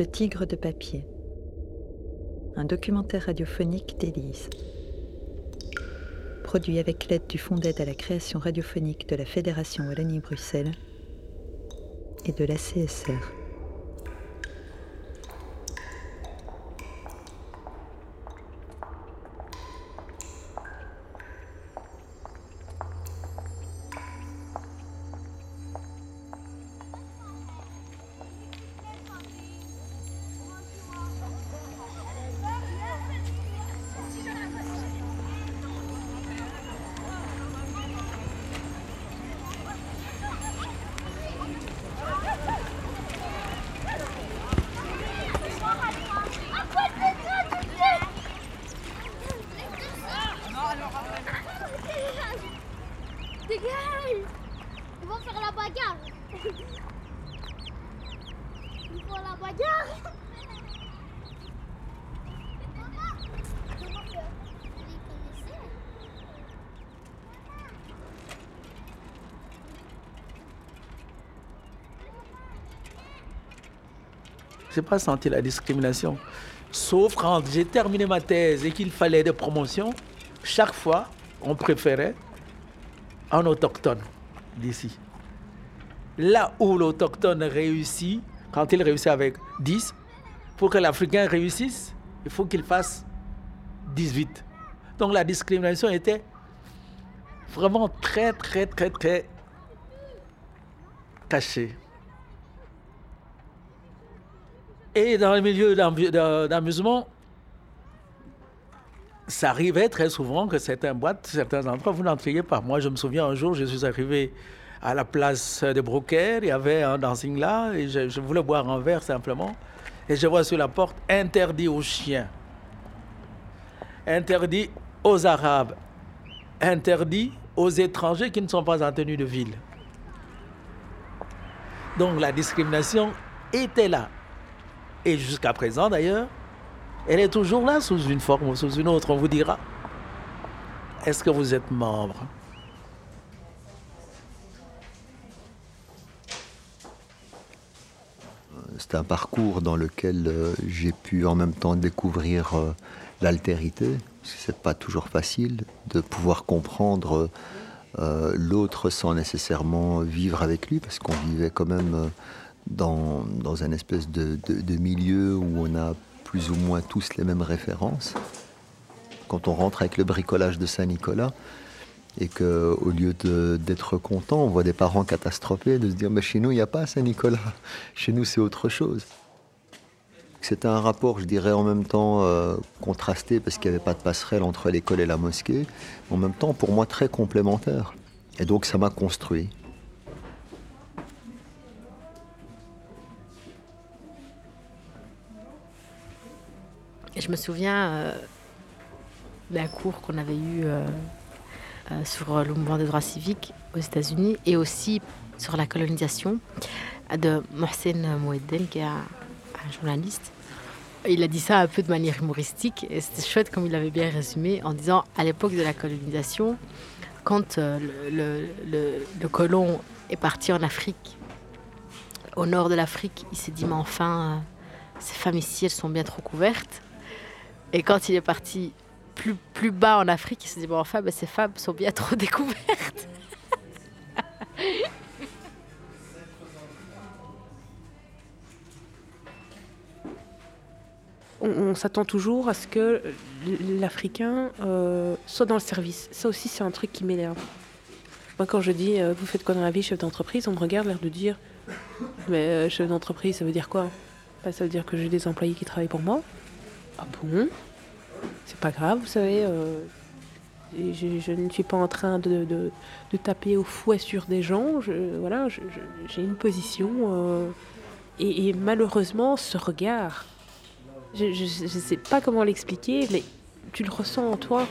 Le tigre de papier. Un documentaire radiophonique d'Élise. Produit avec l'aide du Fonds d'aide à la création radiophonique de la Fédération Wallonie-Bruxelles et de la CSR. Pas senti la discrimination. Sauf quand j'ai terminé ma thèse et qu'il fallait des promotions, chaque fois, on préférait un autochtone d'ici. Là où l'autochtone réussit, quand il réussit avec 10, pour que l'Africain réussisse, il faut qu'il fasse 18. Donc la discrimination était vraiment très, très, très, très cachée. Et dans le milieu d'ambu- de- d'amusement, ça arrivait très souvent que certaines boîtes, certains endroits, vous n'entriez pas. Moi, je me souviens un jour, je suis arrivé à la place de Brocaire, il y avait un dancing là, et je voulais boire un verre simplement. Et je vois sur la porte interdit aux chiens, interdit aux Arabes, interdit aux étrangers qui ne sont pas en tenue de ville. Donc la discrimination était là. Et jusqu'à présent d'ailleurs, elle est toujours là sous une forme ou sous une autre. On vous dira, est-ce que vous êtes membre? C'est un parcours dans lequel euh, j'ai pu en même temps découvrir euh, l'altérité, parce que c'est pas toujours facile de pouvoir comprendre euh, l'autre sans nécessairement vivre avec lui, parce qu'on vivait quand même dans, un espèce de, milieu où on a plus ou moins tous les mêmes références. Quand on rentre avec le bricolage de Saint-Nicolas, et que au lieu d'être content, on voit des parents catastrophés, de se dire mais chez nous il n'y a pas Saint-Nicolas, chez nous c'est autre chose. C'était un rapport, je dirais, en même temps euh, contrasté parce qu'il n'y avait pas de passerelle entre l'école et la mosquée, en même temps pour moi très complémentaire. Et donc ça m'a construit. Je me souviens euh, d'un cours qu'on avait eu euh, euh, sur le mouvement des droits civiques aux États-Unis et aussi sur la colonisation de Mohsen Moueddel, qui est un, journaliste. Il a dit ça un peu de manière humoristique et c'était chouette comme il l'avait bien résumé en disant à l'époque de la colonisation, quand le, le- colon est parti en Afrique, au nord de l'Afrique, il s'est dit mais enfin, ces femmes ici, elles sont bien trop couvertes. Et quand il est parti plus, plus bas en Afrique, il s'est dit, bon, enfin, ben, ces femmes sont bien trop découvertes. on, s'attend toujours à ce que l'Africain euh, soit dans le service. Ça aussi, c'est un truc qui m'énerve. Moi, quand je dis euh, vous faites quoi dans la vie, chef d'entreprise, on me regarde l'air de dire mais euh, chef d'entreprise, ça veut dire quoi? Bah, Ça veut dire que j'ai des employés qui travaillent pour moi. Ah bon? C'est pas grave, vous savez. euh, je, ne suis pas en train de, de- taper au fouet sur des gens. Voilà, j'ai une position. euh, et, malheureusement, ce regard, je ne sais pas comment l'expliquer, mais tu le ressens en toi.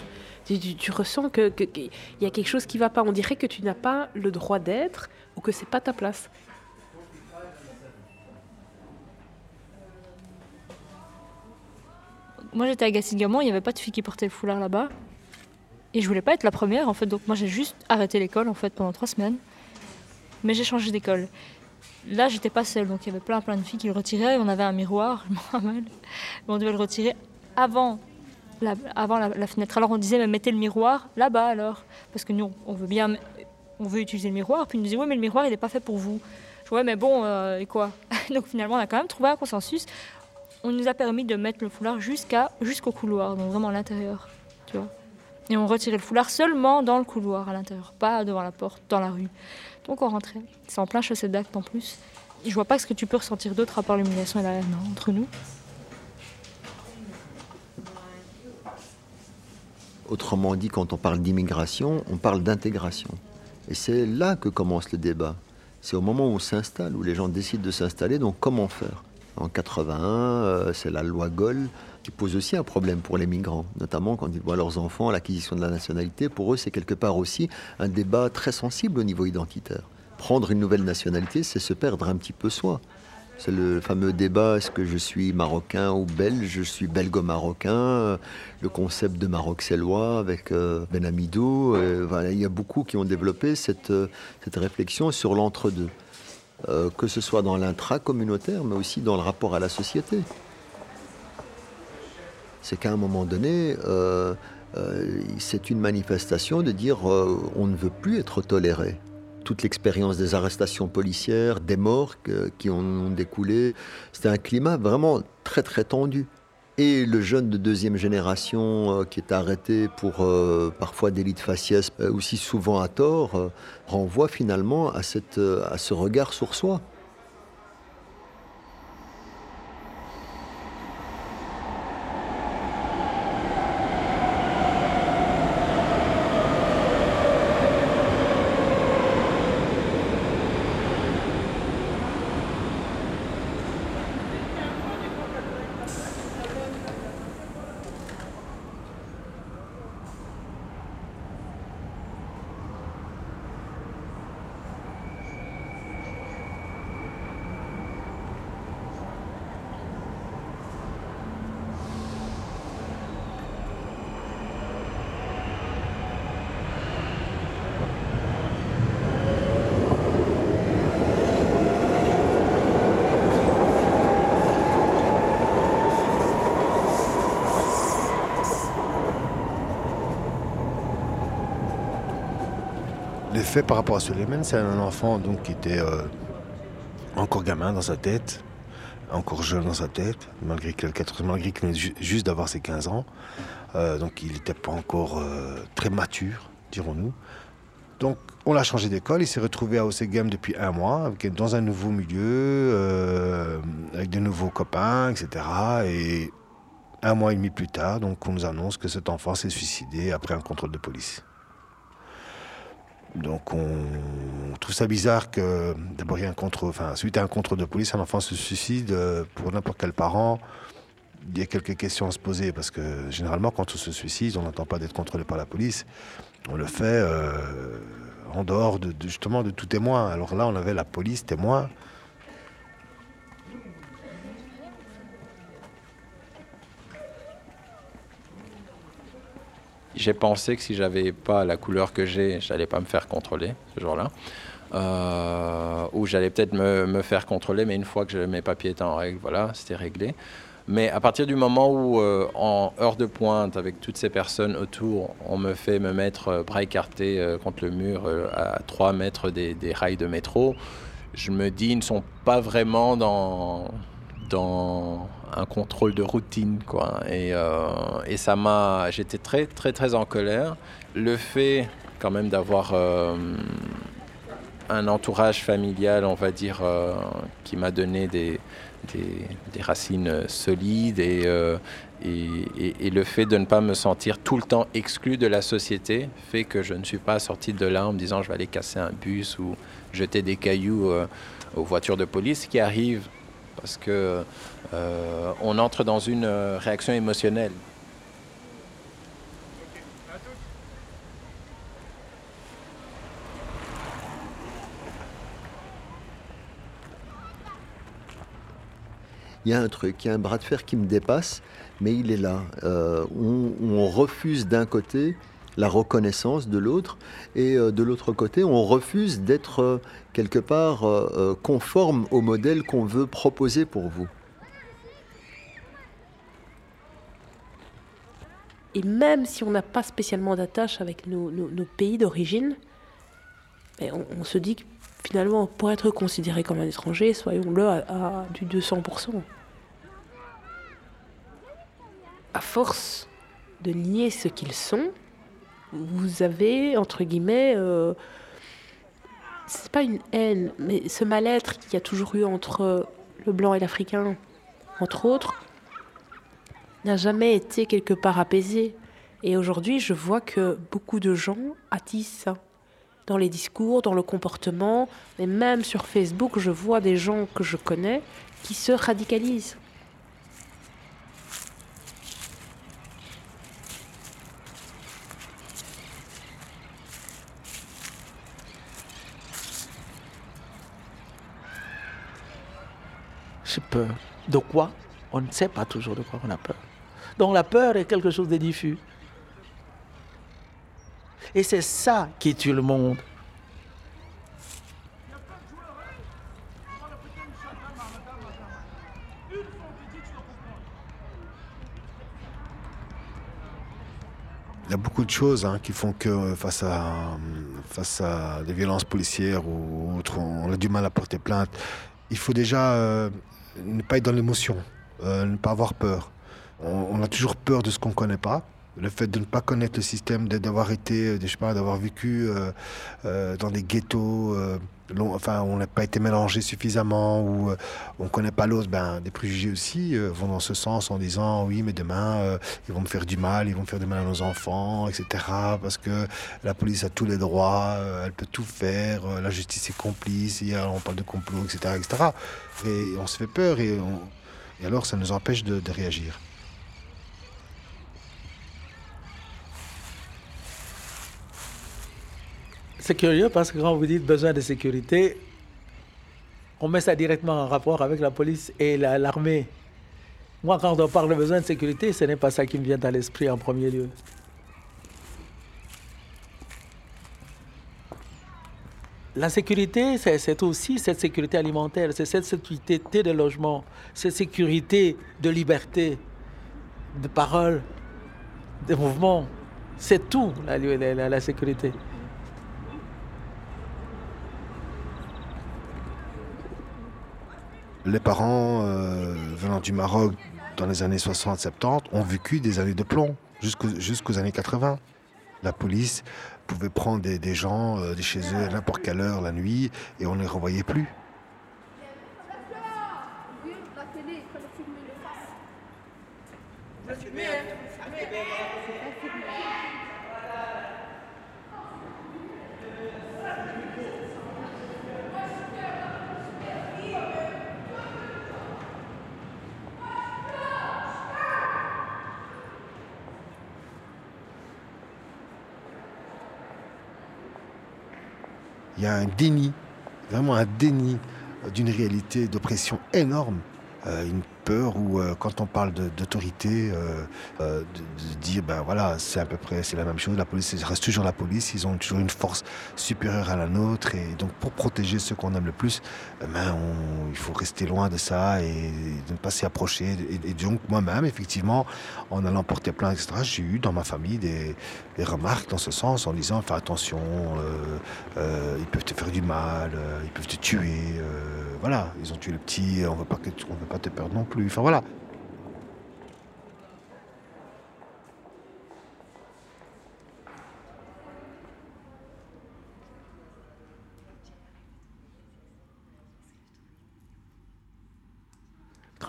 Tu, tu- ressens que que- qu'il y a quelque chose qui va pas. On dirait que tu n'as pas le droit d'être ou que c'est pas ta place. Moi j'étais à Gassigament, il n'y avait pas de fille qui portait le foulard là-bas. Et je voulais pas être la première en fait, donc moi j'ai juste arrêté l'école en fait pendant trois semaines. Mais j'ai changé d'école. là, j'étais pas seule, donc il y avait plein plein de filles qui le retiraient. On avait un miroir, je me rappelle. Mais on devait le retirer avant la, avant la, fenêtre. Alors on disait, mais mettez le miroir là-bas alors, parce que nous, on veut bien, on veut utiliser le miroir. Puis ils nous disaient, oui, mais le miroir, il n'est pas fait pour vous. Je ouais, mais bon, euh, et quoi? Donc finalement, on a quand même trouvé un consensus. On nous a permis de mettre le foulard jusqu'à jusqu'au couloir, donc vraiment à l'intérieur, tu vois. Et on retirait le foulard seulement dans le couloir à l'intérieur, pas devant la porte, dans la rue. Donc on rentrait. C'est en plein chaussée d'acte en plus. Je vois pas ce que tu peux ressentir d'autre à part l'humiliation et la haine hein, entre nous. Autrement dit, quand on parle d'immigration, on parle d'intégration. Et c'est là que commence le débat. C'est au moment où on s'installe, où les gens décident de s'installer, donc comment faire? En 81, euh, c'est la loi Goll qui pose aussi un problème pour les migrants, notamment quand ils voient leurs enfants l'acquisition de la nationalité. Pour eux, c'est quelque part aussi un débat très sensible au niveau identitaire. Prendre une nouvelle nationalité, c'est se perdre un petit peu soi. C'est le fameux débat est-ce que je suis marocain ou belge? Je suis belgo-marocain. Le concept de maroc-sellois avec euh, Ben Amidou. euh, il y a beaucoup qui ont développé euh, cette réflexion sur l'entre-deux. Euh, que ce soit dans l'intra-communautaire, mais aussi dans le rapport à la société. C'est qu'à un moment donné, euh, euh, c'est une manifestation de dire on ne veut plus être toléré toute l'expérience des arrestations policières, des morts qui en ont découlé. C'était un climat vraiment très très tendu. Et le jeune de deuxième génération euh, qui est arrêté pour euh, parfois délit de faciès, euh, aussi souvent à tort, renvoie finalement à ce regard sur soi. Les faits par rapport à Suleiman, c'est un enfant donc, qui était euh, encore gamin dans sa tête, encore jeune dans sa tête, malgré qu'il malgré ju- juste d'avoir ses 15 ans. Euh, donc il n'était pas encore euh, très mature, dirons-nous. Donc on l'a changé d'école, il s'est retrouvé à Game depuis un mois, dans un nouveau milieu, avec de nouveaux copains, etc. Et un mois et demi plus tard, donc on nous annonce que cet enfant s'est suicidé après un contrôle de police. Donc on trouve ça bizarre que d'abord il y a un contrôle, enfin suite à un contrôle de police, un enfant se suicide euh, pour n'importe quel parent. Il y a quelques questions à se poser parce que généralement quand on se suicide, on n'entend pas d'être contrôlé par la police. On le fait euh, en dehors de, de- justement de tout témoin. Alors là, on avait la police témoin. J'ai pensé que si j'avais pas la couleur que j'ai, j'allais pas me faire contrôler ce jour-là. Euh, ou j'allais peut-être me, faire contrôler, mais une fois que mes papiers étaient en règle, voilà, c'était réglé. Mais à partir du moment où, euh, en heure de pointe, avec toutes ces personnes autour, on me fait me mettre euh, bras écartés contre le mur à 3 mètres des, des rails de métro, je me dis, ils ne sont pas vraiment dans, dans un contrôle de routine, quoi. Et, euh, et ça m'a... J'étais très, très, très en colère. Le fait, quand même, d'avoir euh, un entourage familial, on va dire, euh, qui m'a donné des, des, racines solides et, et, le fait de ne pas me sentir tout le temps exclu de la société fait que je ne suis pas sorti de là en me disant je vais aller casser un bus ou jeter des cailloux aux voitures de police qui arrivent parce que euh, on entre dans une euh, réaction émotionnelle. Il y a un truc, il y a un bras de fer qui me dépasse, mais il est là. Euh, on, refuse d'un côté la reconnaissance de l'autre. Et de l'autre côté, on refuse d'être quelque part conforme au modèle qu'on veut proposer pour vous. Et même si on n'a pas spécialement d'attache avec nos, pays d'origine, ben, on, se dit que finalement, pour être considéré comme un étranger, soyons-le à, à du 200%. À force de nier ce qu'ils sont, vous avez, entre guillemets, euh, c'est pas une haine, mais ce mal-être qu'il y a toujours eu entre le blanc et l'africain, entre autres, n'a jamais été quelque part apaisé. Et aujourd'hui, je vois que beaucoup de gens attisent ça dans les discours, dans le comportement, mais même sur Facebook, je vois des gens que je connais qui se radicalisent. J'ai peur. De quoi? On ne sait pas toujours de quoi on a peur. Donc la peur est quelque chose de diffus. Et c'est ça qui tue le monde. Il y a beaucoup de choses hein, qui font que euh, face à, face à des violences policières ou autres, on a du mal à porter plainte. Il faut déjà euh, ne pas être dans l'émotion, euh, ne pas avoir peur. On, a toujours peur de ce qu'on ne connaît pas. Le fait de ne pas connaître le système, d'avoir été, euh, je sais pas, d'avoir vécu euh, dans des ghettos, enfin, on n'a pas été mélangé suffisamment ou on ne connaît pas l'autre, ben, des préjugés aussi vont dans ce sens en disant oui, mais demain, ils vont me faire du mal, ils vont faire du mal à nos enfants, etc. Parce que la police a tous les droits, elle peut tout faire, la justice est complice, on parle de complot, etc. etc. Et on se fait peur et, on- et alors ça nous empêche de- réagir. C'est curieux parce que quand vous dites besoin de sécurité, on met ça directement en rapport avec la police et la- l'armée. Moi, quand on parle de besoin de sécurité, ce n'est pas ça qui me vient à l'esprit en premier lieu. La sécurité, c'est aussi cette sécurité alimentaire, c'est cette sécurité de logement, cette sécurité de liberté, de parole, de mouvement. C'est tout, la- sécurité. Les parents euh, venant du Maroc dans les années 60-70 ont vécu des années de plomb jusqu'aux années 80. La police pouvait prendre des, gens euh, de chez eux à n'importe quelle heure la nuit et on ne les revoyait plus. Il y a un déni, vraiment un déni euh, d'une réalité d'oppression énorme. Euh, où, euh, quand on parle d'autorité, euh, euh, de, dire, ben voilà, c'est à peu près c'est la même chose. La police reste toujours la police. Ils ont toujours une force supérieure à la nôtre. Et donc, pour protéger ceux qu'on aime le plus, eh ben, on- il faut rester loin de ça et ne pas s'y approcher. Et, donc, moi-même, effectivement, en allant porter plainte, etc., j'ai eu dans ma famille des, des remarques dans ce sens en disant, fais attention. ils peuvent te faire du mal, ils peuvent te tuer. voilà, ils ont tué le petit, on ne veut pas te perdre non plus.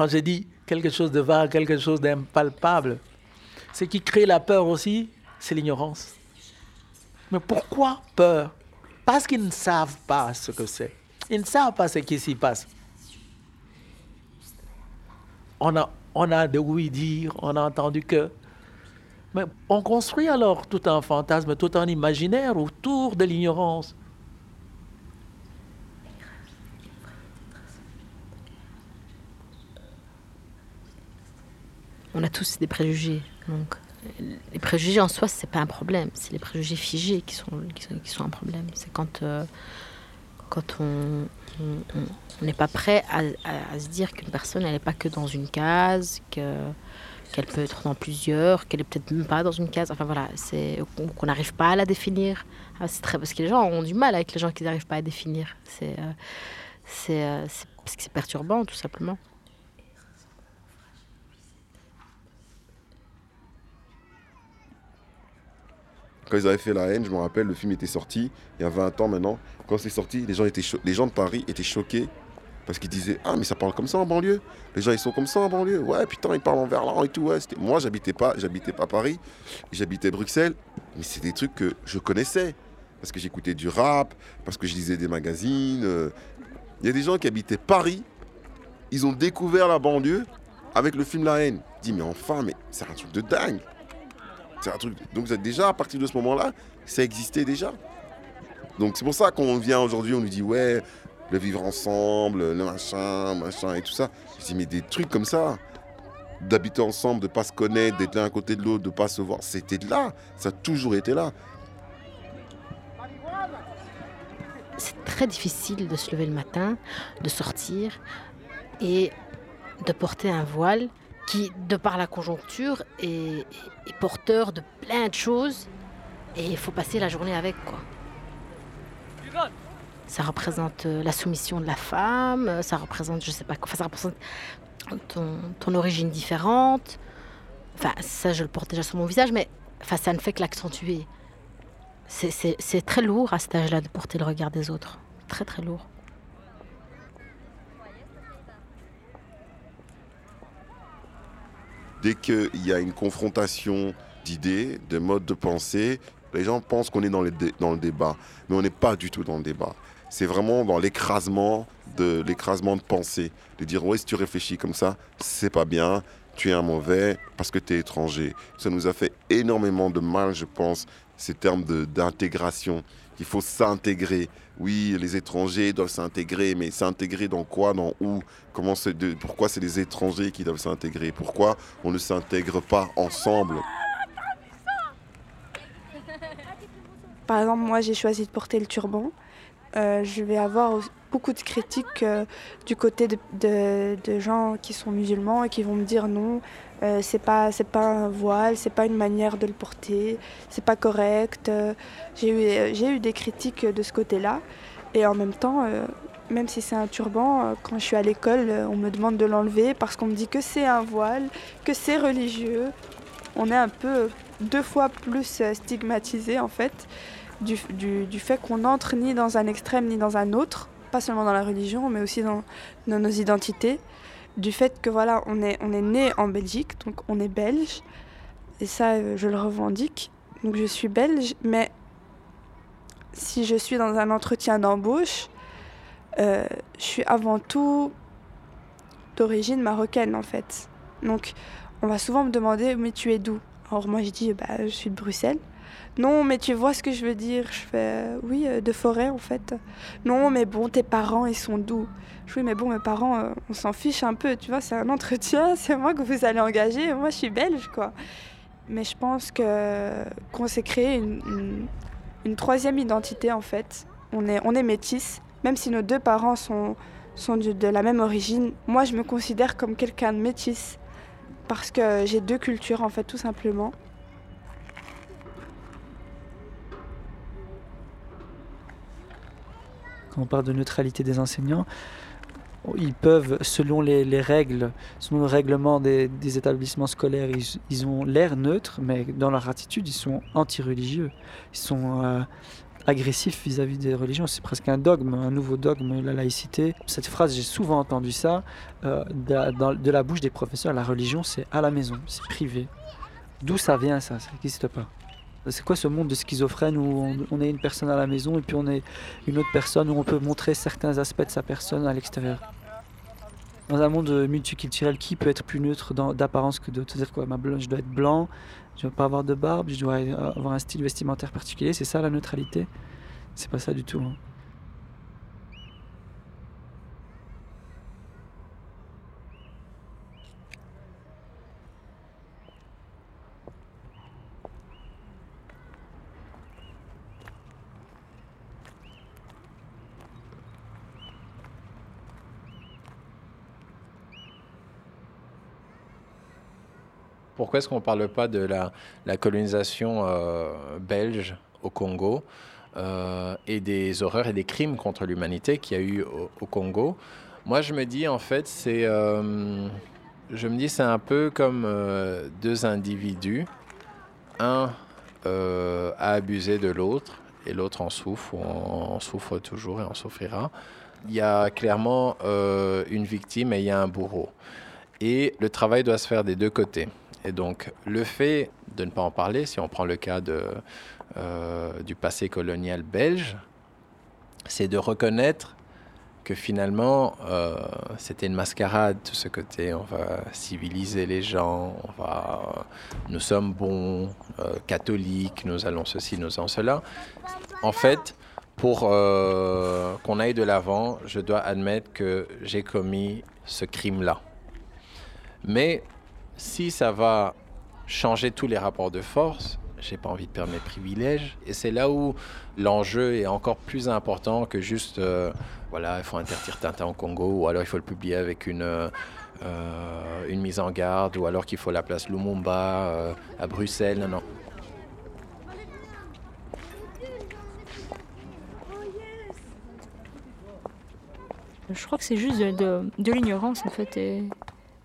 Quand j'ai dit quelque chose de vague, quelque chose d'impalpable, ce qui crée la peur aussi, c'est l'ignorance. Mais pourquoi peur? Parce qu'ils ne savent pas ce que c'est. Ils ne savent pas ce qui s'y passe. On a, de oui-dire, on a entendu que. Mais on construit alors tout un fantasme, tout un imaginaire autour de l'ignorance. On a tous des préjugés, donc les préjugés en soi, c'est pas un problème. C'est les préjugés figés qui sont un problème. C'est quand, euh, quand on n'est pas prêt à, se dire qu'une personne, n'est pas que dans une case, que qu'elle peut être dans plusieurs, qu'elle est peut-être même pas dans une case. Enfin voilà, c'est qu'on n'arrive pas à la définir. Ah, c'est très parce que les gens ont du mal avec les gens qui n'arrivent pas à définir. C'est euh, euh, c'est- parce que c'est perturbant tout simplement. Quand ils avaient fait La haine, je me rappelle, le film était sorti il y a 20 ans maintenant. Quand c'est sorti, les gens, étaient les gens de Paris étaient choqués parce qu'ils disaient Ah, mais ça parle comme ça en banlieue. Les gens, ils sont comme ça en banlieue. Ouais, putain, ils parlent en verlan et tout. Ouais, Moi, j'habitais pas, j'habitais pas Paris, j'habitais Bruxelles, mais c'est des trucs que je connaissais parce que j'écoutais du rap, parce que je lisais des magazines. euh. Il y a des gens qui habitaient Paris, ils ont découvert la banlieue avec le film La haine. Dis, mais enfin, mais c'est un truc de dingue. C'est un truc. Donc déjà à partir de ce moment-là, ça existait déjà. Donc c'est pour ça qu'on vient aujourd'hui, on nous dit ouais, le vivre ensemble, le machin, machin et tout ça. Je dis mais des trucs comme ça, d'habiter ensemble, de pas se connaître, d'être l'un à côté de l'autre, de pas se voir, c'était là. Ça a toujours été là. c'est très difficile de se lever le matin, de sortir et de porter un voile qui, de par la conjoncture, est, est porteur de plein de choses et il faut passer la journée avec quoi. Ça représente euh, la soumission de la femme, euh, ça représente, je sais pas ça représente ton, ton origine différente. Enfin, ça, je le porte déjà sur mon visage, mais enfin, ça ne fait que l'accentuer. C'est très lourd à cet âge-là de porter le regard des autres. Très très lourd. Dès qu'il y a une confrontation d'idées, de modes de pensée, les gens pensent qu'on est dans, dans le débat. Mais on n'est pas du tout dans le débat. C'est vraiment dans l'écrasement de l'écrasement de pensée. De dire, ouais, si tu réfléchis comme ça, c'est pas bien, tu es un mauvais parce que tu es étranger. Ça nous a fait énormément de mal, je pense, ces termes d'intégration. Il faut s'intégrer. Oui, les étrangers doivent s'intégrer, mais s'intégrer dans quoi, dans où Comment de- Pourquoi c'est les étrangers qui doivent s'intégrer? Pourquoi on ne s'intègre pas ensemble? Par exemple, moi, j'ai choisi de porter le turban. Euh, je vais avoir beaucoup de critiques euh, du côté de, gens qui sont musulmans et qui vont me dire non, euh, c'est pas pas un voile, c'est pas une manière de le porter, c'est pas correct. Euh, j'ai eu j'ai eu des critiques de ce côté-là et en même temps. même si c'est un turban, quand je suis à l'école, on me demande de l'enlever parce qu'on me dit que c'est un voile, que c'est religieux. On est un peu deux fois plus stigmatisé en fait du, du- fait qu'on entre ni dans un extrême ni dans un autre, pas seulement dans la religion, mais aussi dans, dans nos identités, du fait que voilà, on est, on est né en Belgique, donc on est belge, et ça, euh, je le revendique. Donc je suis belge, mais si je suis dans un entretien d'embauche, euh, je suis avant tout d'origine marocaine en fait. Donc on va souvent me demander, mais tu es d'où? Alors moi je dis, bah, je suis de Bruxelles. Non, mais tu vois ce que je veux dire Je fais euh, oui, euh, de forêt en fait. Non, mais bon, tes parents, ils sont d'où Je dis, oui, mais bon, mes parents, euh, on s'en fiche un peu, tu vois, c'est un entretien, c'est moi que vous allez engager, moi je suis belge, quoi. Mais je pense que qu'on s'est créé une, une- troisième identité en fait. On est, on est métis, même si nos deux parents sont, sont du- de la même origine. Moi, je me considère comme quelqu'un de métis parce que j'ai deux cultures en fait, tout simplement. Quand on parle de neutralité des enseignants, ils peuvent, selon les, les règles, selon le règlement des, établissements scolaires, ils, ont l'air neutres, mais dans leur attitude, ils sont anti-religieux. Ils sont euh, agressifs vis-à-vis des religions. C'est presque un dogme, un nouveau dogme, la laïcité. Cette phrase, j'ai souvent entendu ça euh, de, de la bouche des professeurs. La religion, c'est à la maison, c'est privé. D'où ça vient, ça? Ça n'existe pas. C'est quoi ce monde de schizophrène où on, est une personne à la maison et puis on est une autre personne où on peut montrer certains aspects de sa personne à l'extérieur? Dans un monde multiculturel, qui peut être plus neutre d'apparence que d'autres? C'est-à-dire quoi? Je dois être blanc, je ne dois pas avoir de barbe, je dois avoir un style vestimentaire particulier. C'est ça la neutralité? C'est pas ça du tout. hein. Pourquoi est-ce qu'on ne parle pas de la, colonisation euh, belge au Congo euh, et des horreurs et des crimes contre l'humanité qu'il y a eu au, Congo? Moi, je me dis, en fait, c'est... euh, je un peu comme deux individus. Un a abusé de l'autre et l'autre en souffre, ou en, en souffre toujours et en souffrira. Il y a clairement une victime et il y a un bourreau. Et le travail doit se faire des deux côtés. Et donc, le fait de ne pas en parler, si on prend le cas euh, du passé colonial belge, c'est de reconnaître que finalement, euh, c'était une mascarade, tout ce côté, on va civiliser les gens, on va, nous sommes bons, euh, catholiques, nous allons ceci, nous allons cela. En fait, pour euh, qu'on aille de l'avant, je dois admettre que j'ai commis ce crime-là. Mais si ça va changer tous les rapports de force, j'ai pas envie de perdre mes privilèges. Et c'est là où l'enjeu est encore plus important que juste, euh, voilà, il faut interdire Tintin au Congo, ou alors il faut le publier avec une, euh, euh, une mise en garde, ou alors qu'il faut la place Lumumba à Bruxelles. Non, non. Je crois que c'est juste de, l'ignorance en fait.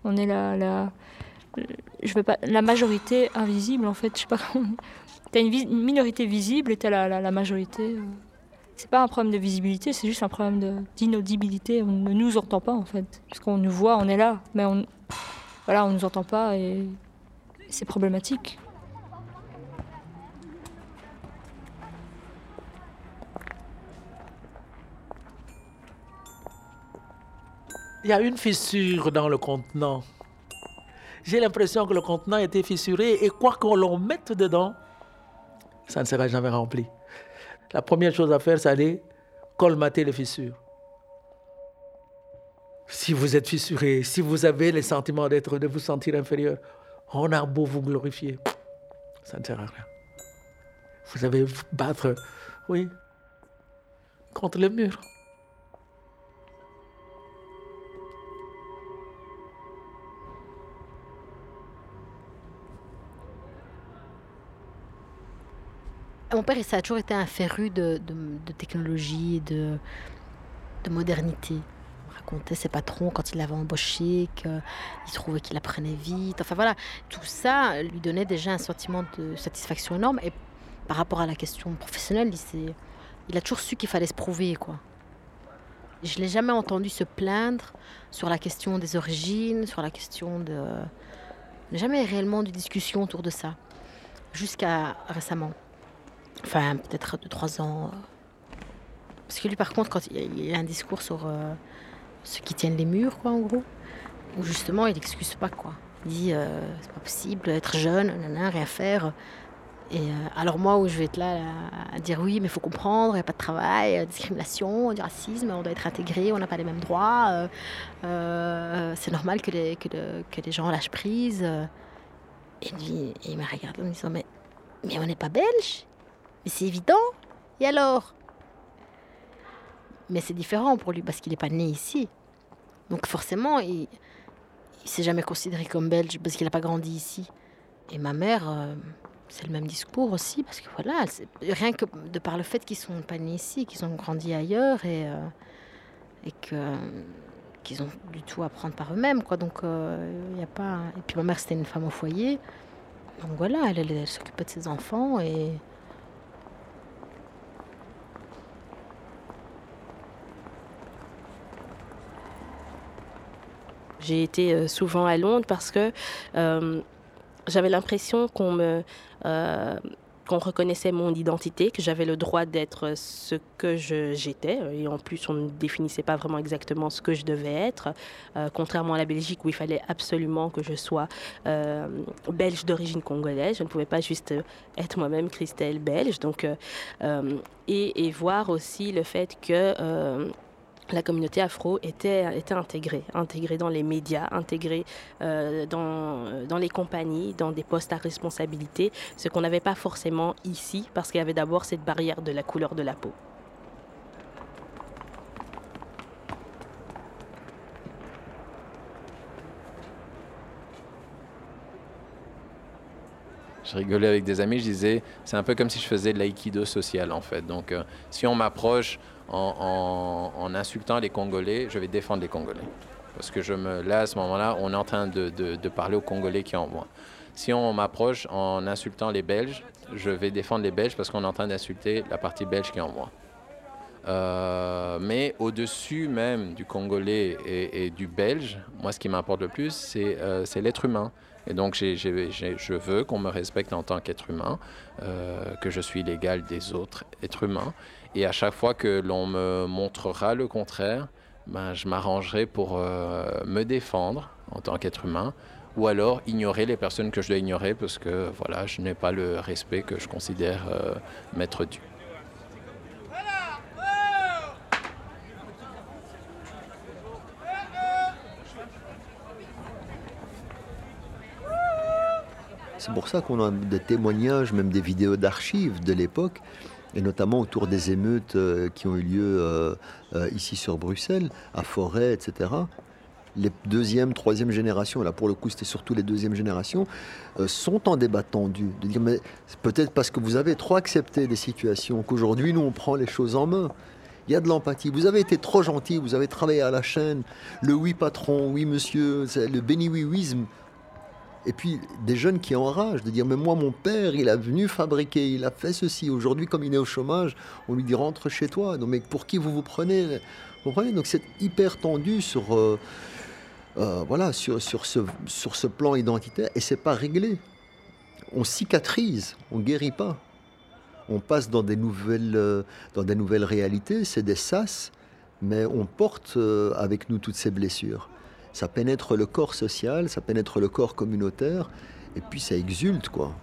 On est la, la, je veux pas, la majorité invisible en fait. Je sais pas. T'as une, minorité visible et t'as la, la, majorité. euh. C'est pas un problème de visibilité, c'est juste un problème d'inaudibilité. On ne nous entend pas en fait, parce qu'on nous voit, on est là, mais on, voilà, on nous entend pas et c'est problématique. Il y a une fissure dans le contenant. J'ai l'impression que le contenant été fissuré et quoi qu'on l'on mette dedans, ça ne sera jamais rempli. La première chose à faire, c'est aller colmater les fissures. Si vous êtes fissuré, si vous avez le sentiment d'être, de vous sentir inférieur, on a beau vous glorifier, ça ne sert à rien. Vous avez battre, oui, contre le mur. Mon père, ça a toujours été un féru de, de, technologie, de, de modernité. Il racontait ses patrons quand il l'avait embauché, qu'il trouvait qu'il apprenait vite. Enfin voilà, tout ça lui donnait déjà un sentiment de satisfaction énorme. Et par rapport à la question professionnelle, il, il a toujours su qu'il fallait se prouver, quoi. Je l'ai jamais entendu se plaindre sur la question des origines, sur la question de... Jamais réellement de discussion autour de ça, jusqu'à récemment. Enfin, peut-être deux, trois ans. Parce que lui, par contre, quand il a, un discours sur euh, ceux qui tiennent les murs, quoi, en gros, où justement, il n'excuse pas, quoi. Il dit, euh, c'est pas possible, être jeune, nanana, rien faire. Et euh, alors moi, où je vais être là, à dire oui, mais il faut comprendre, il n'y a pas de travail, euh, discrimination, du racisme, on doit être intégré, on n'a pas les mêmes droits, c'est normal que les, que, que les gens lâchent prise. Et lui, il me regarde en me disant, mais, mais on n'est pas belge mais c'est évident. Et alors? Mais c'est différent pour lui parce qu'il n'est pas né ici. Donc forcément, il ne s'est jamais considéré comme belge parce qu'il n'a pas grandi ici. Et ma mère, euh, c'est le même discours aussi parce que voilà, rien que de par le fait qu'ils sont pas nés ici, qu'ils ont grandi ailleurs et, euh, que qu'ils ont du tout à apprendre par eux-mêmes. Donc il y a pas. Et puis ma mère c'était une femme au foyer. Donc voilà, elle, elle, elle s'occupait de ses enfants et J'ai été euh, souvent à Londres parce que euh, j'avais l'impression qu'on me euh, qu'on reconnaissait mon identité, que j'avais le droit d'être ce que j'étais. Et en plus, on ne définissait pas vraiment exactement ce que je devais être. Contrairement à la Belgique où il fallait absolument que je sois belge d'origine congolaise. Je ne pouvais pas juste être moi-même Christelle belge. Donc, et voir aussi le fait que... euh, la communauté afro était, intégrée, intégrée dans les médias, intégrée euh, dans, dans les compagnies, dans des postes à responsabilité, ce qu'on n'avait pas forcément ici, parce qu'il y avait d'abord cette barrière de la couleur de la peau. Je rigolais avec des amis, je disais, c'est un peu comme si je faisais de l'aïkido social en fait. Donc euh, si on m'approche en, insultant les Congolais, je vais défendre les Congolais. Parce que je me, là, à ce moment-là, on est en train de, parler aux Congolais qui en moi. Si on m'approche en insultant les Belges, je vais défendre les Belges parce qu'on est en train d'insulter la partie belge qui est en moi. Euh, mais au-dessus même du Congolais et, du Belge, moi ce qui m'importe le plus, c'est euh, l'être humain. Et donc je veux qu'on me respecte en tant qu'être humain, euh, que je suis l'égal des autres êtres humains. Et à chaque fois que l'on me montrera le contraire, ben, je m'arrangerai pour euh, me défendre en tant qu'être humain, ou alors ignorer les personnes que je dois ignorer parce que voilà, je n'ai pas le respect que je considère euh, m'être dû. C'est pour ça qu'on a des témoignages, même des vidéos d'archives de l'époque, et notamment autour des émeutes euh, qui ont eu lieu euh, euh, ici sur Bruxelles, à Forêt, etc. Les deuxième, troisième générations, là pour le coup c'était surtout les deuxièmes générations, sont en débat tendu. De dire, mais peut-être parce que vous avez trop accepté des situations qu'aujourd'hui nous on prend les choses en main. Il y a de l'empathie. Vous avez été trop gentil, vous avez travaillé à la chaîne, le oui patron, oui monsieur, le béni oui et puis des jeunes qui enragent, de dire mais moi mon père il a venu fabriquer, il a fait ceci. Aujourd'hui comme il est au chômage, on lui dit rentre chez toi. Donc mais pour qui vous vous prenez? Vous comprenez? Donc c'est hyper tendu sur euh, euh, voilà sur, ce, plan identitaire et c'est pas réglé. On cicatrise, on guérit pas. On passe dans des nouvelles euh, dans des nouvelles réalités, c'est des sas, mais on porte avec nous toutes ces blessures ça pénètre le corps social, ça pénètre le corps communautaire, et puis ça exulte, quoi.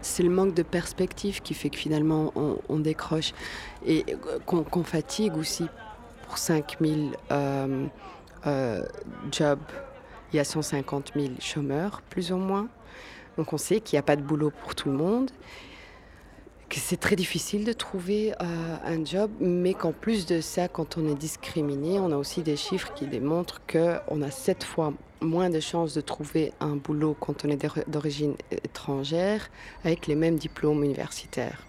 C'est le manque de perspective qui fait que finalement on, décroche et qu'on qu fatigue aussi. Pour 5000 euh, euh, jobs, il y a 150 000 chômeurs, plus ou moins. Donc on sait qu'il n'y a pas de boulot pour tout le monde que c'est très difficile de trouver euh, un job, mais qu'en plus de ça, quand on est discriminé, on a aussi des chiffres qui démontrent qu'on a sept fois moins de chances de trouver un boulot quand on est d'origine étrangère avec les mêmes diplômes universitaires.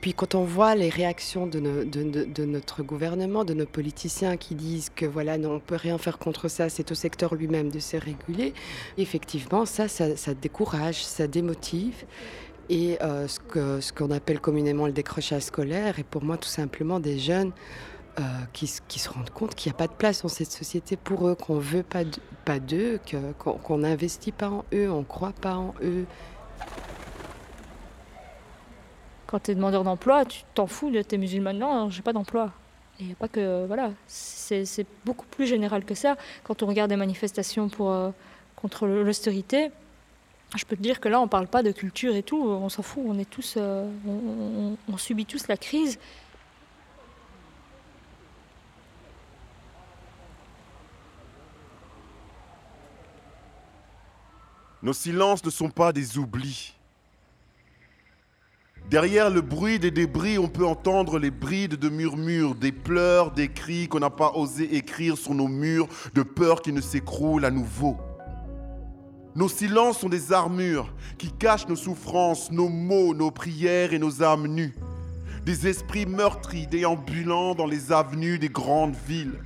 Puis quand on voit les réactions de, no, de, de, de, notre gouvernement, de nos politiciens qui disent que voilà, non, on peut rien faire contre ça, c'est au secteur lui-même de se réguler, effectivement, ça, ça, ça décourage, ça démotive et euh, ce qu'on ce qu appelle communément le décrochage scolaire, et pour moi tout simplement des jeunes euh, qui, se rendent compte qu'il n'y a pas de place dans cette société pour eux, qu'on ne veut pas d'eux, qu'on n'investit pas en eux, on ne croit pas en eux. Quand tu es demandeur d'emploi, tu t'en fous de tes musulmans, non, j'ai pas d'emploi. A pas que. Voilà, c'est beaucoup plus général que ça. Quand on regarde des manifestations pour, euh, contre l'austérité, je peux te dire que là, on ne parle pas de culture et tout, on s'en fout, on est tous, euh, on, subit tous la crise. Nos silences ne sont pas des oublis. Derrière le bruit des débris, on peut entendre les brides de murmures, des pleurs, des cris qu'on n'a pas osé écrire sur nos murs, de peur qu'ils ne s'écroulent à nouveau. Nos silences sont des armures qui cachent nos souffrances, nos maux, nos prières et nos âmes nues. Des esprits meurtris déambulant dans les avenues des grandes villes.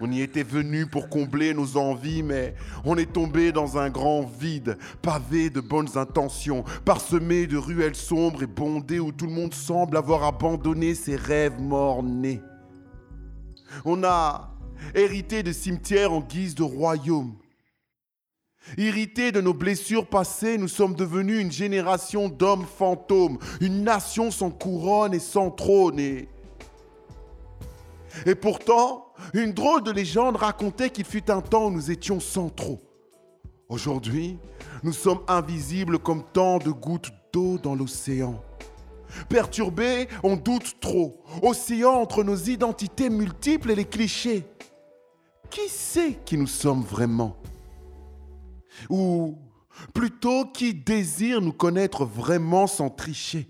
On y était venu pour combler nos envies, mais on est tombé dans un grand vide, pavé de bonnes intentions, parsemé de ruelles sombres et bondé où tout le monde semble avoir abandonné ses rêves morts-nés. On a hérité de cimetières en guise de royaume Irrités de nos blessures passées, nous sommes devenus une génération d'hommes fantômes, une nation sans couronne et sans trône. Et, pourtant, une drôle de légende racontait qu'il fut un temps où nous étions centraux. Aujourd'hui, nous sommes invisibles comme tant de gouttes d'eau dans l'océan. Perturbés, on doute trop, oscillant entre nos identités multiples et les clichés. Qui sait qui nous sommes vraiment? Ou plutôt qui désire nous connaître vraiment sans tricher.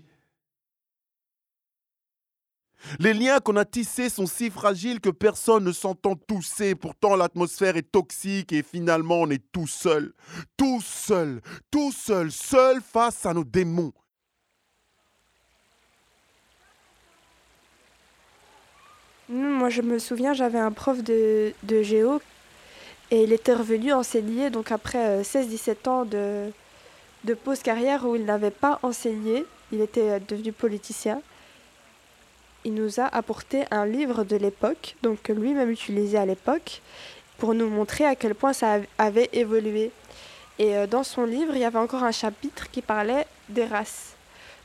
Les liens qu'on a tissés sont si fragiles que personne ne s'entend tousser. Pourtant, l'atmosphère est toxique et finalement, on est tout seul. Tout seul, tout seul, seul face à nos démons. Moi, je me souviens, j'avais un prof de, de géo et il était revenu enseigner, donc après 16-17 ans de, de pause carrière où il n'avait pas enseigné, il était euh, devenu politicien. Il nous a apporté un livre de l'époque, donc que lui-même utilisait à l'époque, pour nous montrer à quel point ça avait évolué. Et euh, dans son livre, il y avait encore un chapitre qui parlait des races.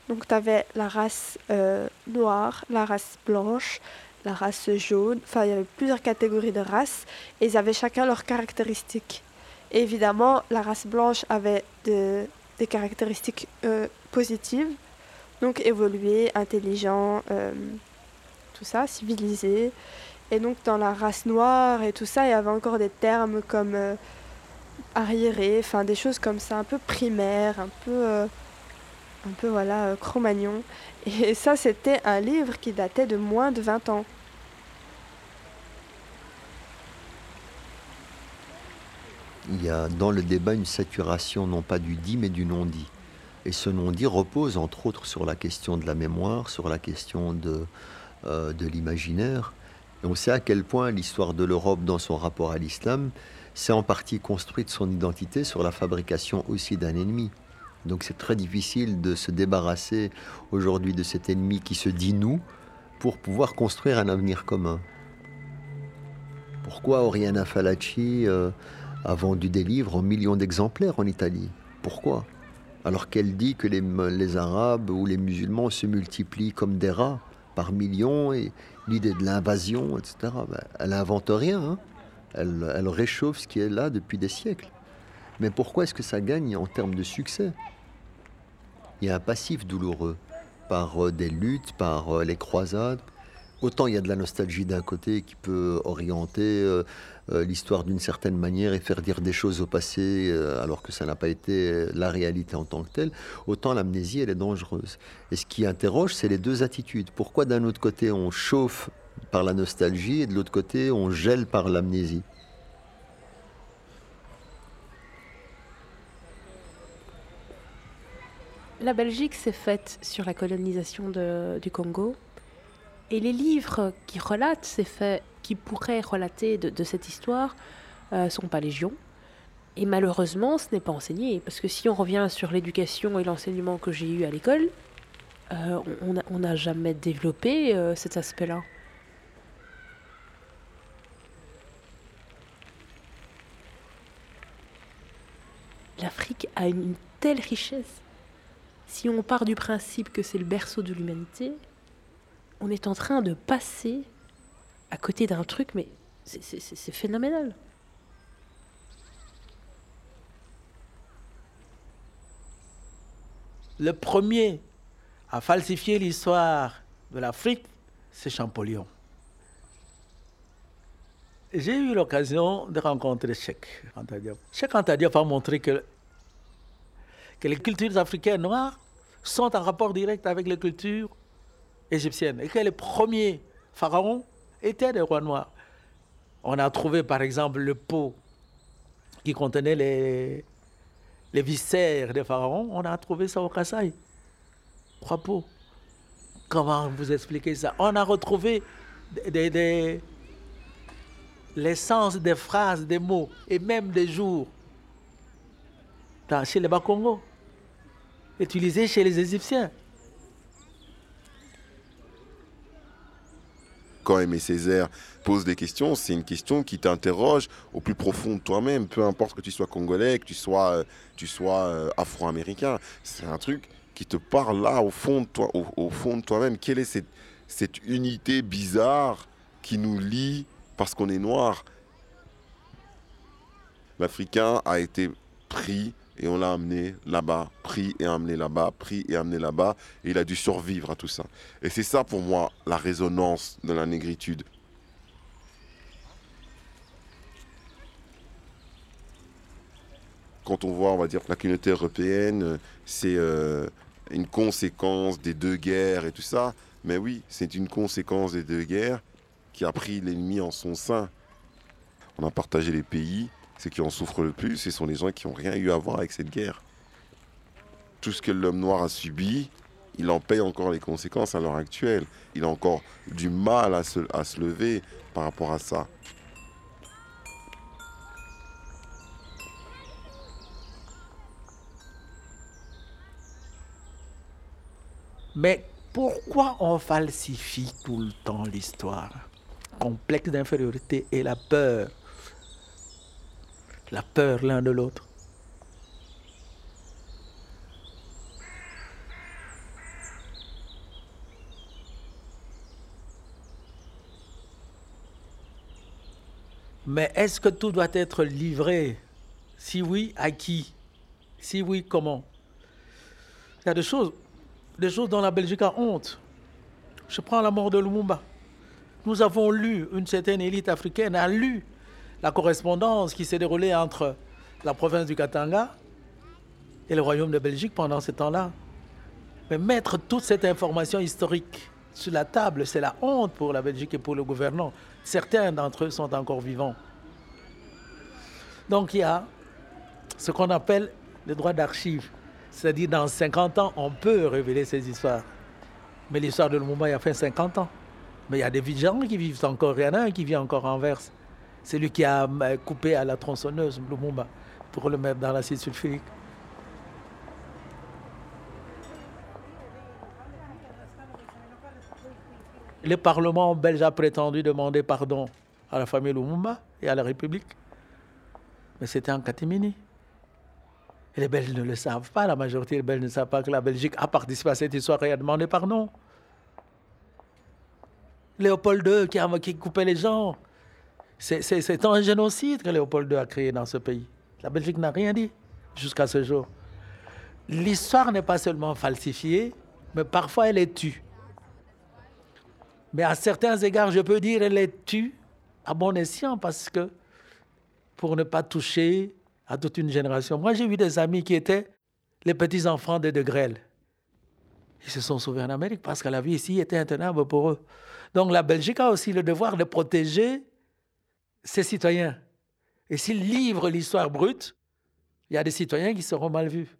Donc tu avais la race euh, noire, la race blanche, la race jaune, enfin il y avait plusieurs catégories de races et ils avaient chacun leurs caractéristiques. Évidemment, la race blanche avait de, des caractéristiques euh, positives, donc évolué, intelligent, euh, tout ça, civilisé. Et donc dans la race noire et tout ça, il y avait encore des termes comme euh, arriéré, enfin des choses comme ça, un peu primaires, un peu, euh, un peu voilà, euh, Cro-Magnon. Et ça, c'était un livre qui datait de moins de 20 ans. Il y a dans le débat une saturation non pas du dit mais du non-dit. Et ce non-dit repose entre autres sur la question de la mémoire, sur la question de, euh, de l'imaginaire. Et on sait à quel point l'histoire de l'Europe dans son rapport à l'islam s'est en partie construite son identité sur la fabrication aussi d'un ennemi. Donc c'est très difficile de se débarrasser aujourd'hui de cet ennemi qui se dit nous pour pouvoir construire un avenir commun. Pourquoi Oriana Falacci euh, a vendu des livres en millions d'exemplaires en Italie? Pourquoi? Alors qu'elle dit que les, Arabes ou les musulmans se multiplient comme des rats par millions et l'idée de l'invasion, etc. ben, elle n'invente rien. hein. Elle réchauffe ce qui est là depuis des siècles. Mais pourquoi est-ce que ça gagne en termes de succès? Il y a un passif douloureux par euh, des luttes, par euh, les croisades. Autant il y a de la nostalgie d'un côté qui peut orienter euh, l'histoire d'une certaine manière et faire dire des choses au passé alors que ça n'a pas été la réalité en tant que telle, autant l'amnésie elle est dangereuse. Et ce qui interroge, c'est les deux attitudes. Pourquoi d'un autre côté on chauffe par la nostalgie et de l'autre côté on gèle par l'amnésie? La Belgique s'est faite sur la colonisation du Congo. Et les livres qui relatent ces faits, qui pourraient relater de, cette histoire, euh, sont pas légion. Et malheureusement, ce n'est pas enseigné. Parce que si on revient sur l'éducation et l'enseignement que j'ai eu à l'école, euh, on n'a jamais développé euh, cet aspect-là. L'Afrique a une telle richesse. Si on part du principe que c'est le berceau de l'humanité, on est en train de passer à côté d'un truc, mais c'est- phénoménal. Le premier à falsifier l'histoire de l'Afrique, c'est Champollion. J'ai eu l'occasion de rencontrer Cheikh Anta. Cheikh Anta a montré que les cultures africaines noires sont en rapport direct avec les cultures égyptiennes et que les premiers pharaons étaient des rois noirs. On a trouvé par exemple le pot qui contenait les, les viscères des pharaons, on a trouvé ça au Kassai. Trois pots. Comment vous expliquer ça? On a retrouvé des- des- l'essence des phrases, des mots et même des jours chez les Bakongo, utilisés chez les Égyptiens. quand Aimé Césaire pose des questions, c'est une question qui t'interroge au plus profond de toi-même, peu importe que tu sois congolais, que tu sois, euh, euh, afro-américain. C'est un truc qui te parle là au fond de toi, au, au fond de toi-même. Quelle est cette, cette unité bizarre qui nous lie parce qu'on est noir? L'Africain a été pris et on l'a amené là-bas, pris et amené là-bas, pris et amené là-bas, et il a dû survivre à tout ça. Et c'est ça pour moi la résonance de la négritude. Quand on voit, on va dire, la communauté européenne, c'est euh, une conséquence des deux guerres et tout ça. Mais oui, c'est une conséquence des deux guerres qui a pris l'ennemi en son sein. On a partagé les pays. Ceux qui en souffrent le plus, ce sont les gens qui n'ont rien eu à voir avec cette guerre. Tout ce que l'homme noir a subi, il en paye encore les conséquences à l'heure actuelle. Il a encore du mal à se, à se lever par rapport à ça. Mais pourquoi on falsifie tout le temps l'histoire? Complexe d'infériorité et la peur. La peur l'un de l'autre. Mais est-ce que tout doit être livré? Si oui, à qui? Si oui, comment? Il y a des choses, des choses dont la Belgique a honte. Je prends la mort de Lumumba. Nous avons lu, une certaine élite africaine a lu la correspondance qui s'est déroulée entre la province du Katanga et le royaume de Belgique pendant ce temps-là. Mais mettre toute cette information historique sur la table, c'est la honte pour la Belgique et pour le gouvernement. Certains d'entre eux sont encore vivants. Donc il y a ce qu'on appelle le droit d'archive. C'est-à-dire dans 50 ans, on peut révéler ces histoires. Mais l'histoire de Lumumba, il y a fait 50 ans. Mais il y a des gens qui vivent encore. Il y en a un qui vit encore en Verse. C'est lui qui a euh, coupé à la tronçonneuse Lumumba pour le mettre dans l'acide sulfurique. Le Parlement belge a prétendu demander pardon à la famille Lumumba et à la République. Mais c'était en catimini. Et les Belges ne le savent pas, la majorité des Belges ne savent pas que la Belgique a participé à cette histoire et a demandé pardon. Léopold II qui, a, qui coupait les gens, c'est un génocide que Léopold II a créé dans ce pays. La Belgique n'a rien dit jusqu'à ce jour. L'histoire n'est pas seulement falsifiée, mais parfois elle est tue. Mais à certains égards, je peux dire, elle est tue à bon escient parce que pour ne pas toucher à toute une génération. Moi, j'ai vu des amis qui étaient les petits-enfants de De Grelle. Ils se sont sauvés en Amérique parce que la vie ici était intenable pour eux. Donc la Belgique a aussi le devoir de protéger ses citoyens. Et s'ils livrent l'histoire brute, il y a des citoyens qui seront mal vus.